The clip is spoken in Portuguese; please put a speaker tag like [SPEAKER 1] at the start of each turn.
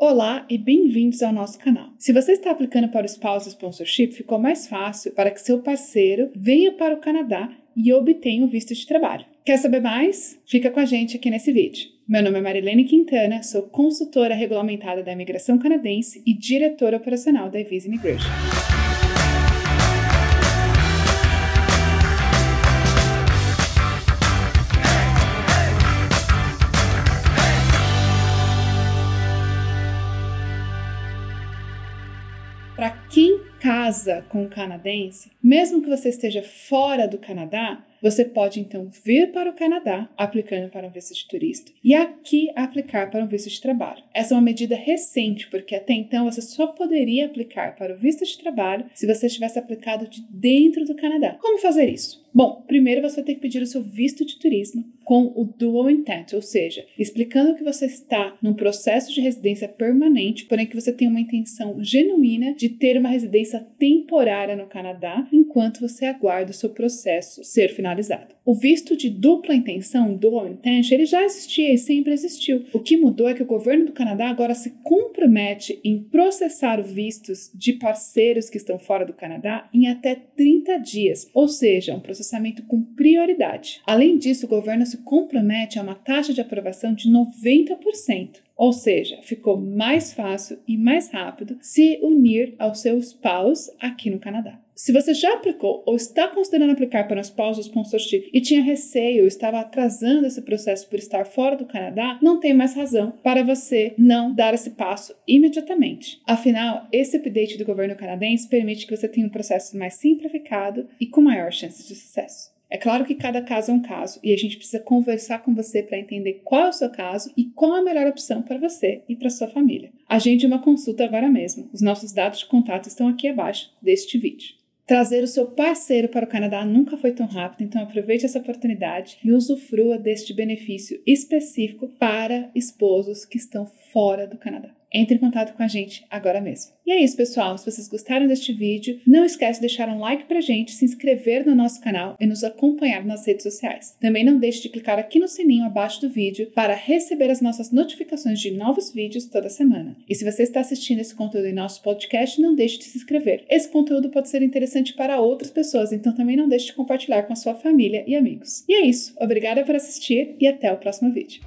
[SPEAKER 1] Olá e bem-vindos ao nosso canal. Se você está aplicando para o Spouse Sponsorship, ficou mais fácil para que seu parceiro venha para o Canadá e obtenha o visto de trabalho. Quer saber mais? Fica com a gente aqui nesse vídeo. Meu nome é Marilene Quintana, sou consultora regulamentada da imigração canadense e diretora operacional da Visa Immigration. Para quem casa com um canadense, mesmo que você esteja fora do Canadá, você pode então vir para o Canadá aplicando para um visto de turista e aqui aplicar para um visto de trabalho. Essa é uma medida recente, porque até então você só poderia aplicar para o visto de trabalho se você tivesse aplicado de dentro do Canadá. Como fazer isso? Bom, primeiro você ter que pedir o seu visto de turismo com o dual intent, ou seja, explicando que você está num processo de residência permanente, porém que você tem uma intenção genuína de ter uma residência temporária no Canadá enquanto você aguarda o seu processo ser finalizado. O visto de dupla intenção, dual intent, ele já existia e sempre existiu. O que mudou é que o governo do Canadá agora se compromete em processar vistos de parceiros que estão fora do Canadá em até 30 dias, ou seja, um processamento com prioridade. Além disso, o governo se compromete a uma taxa de aprovação de 90%. Ou seja, ficou mais fácil e mais rápido se unir ao seu spouse aqui no Canadá. Se você já aplicou ou está considerando aplicar para um spouse sponsorship e tinha receio, estava atrasando esse processo por estar fora do Canadá, não tem mais razão para você não dar esse passo imediatamente. Afinal, esse update do governo canadense permite que você tenha um processo mais simplificado e com maior chance de sucesso. É claro que cada caso é um caso e a gente precisa conversar com você para entender qual é o seu caso e qual a melhor opção para você e para sua família. Agende uma consulta agora mesmo. Os nossos dados de contato estão aqui abaixo deste vídeo. Trazer o seu parceiro para o Canadá nunca foi tão rápido, então aproveite essa oportunidade e usufrua deste benefício específico para esposos que estão fora do Canadá entre em contato com a gente agora mesmo. E é isso, pessoal. Se vocês gostaram deste vídeo, não esquece de deixar um like pra gente, se inscrever no nosso canal e nos acompanhar nas redes sociais. Também não deixe de clicar aqui no sininho abaixo do vídeo para receber as nossas notificações de novos vídeos toda semana. E se você está assistindo esse conteúdo em nosso podcast, não deixe de se inscrever. Esse conteúdo pode ser interessante para outras pessoas, então também não deixe de compartilhar com a sua família e amigos. E é isso. Obrigada por assistir e até o próximo vídeo.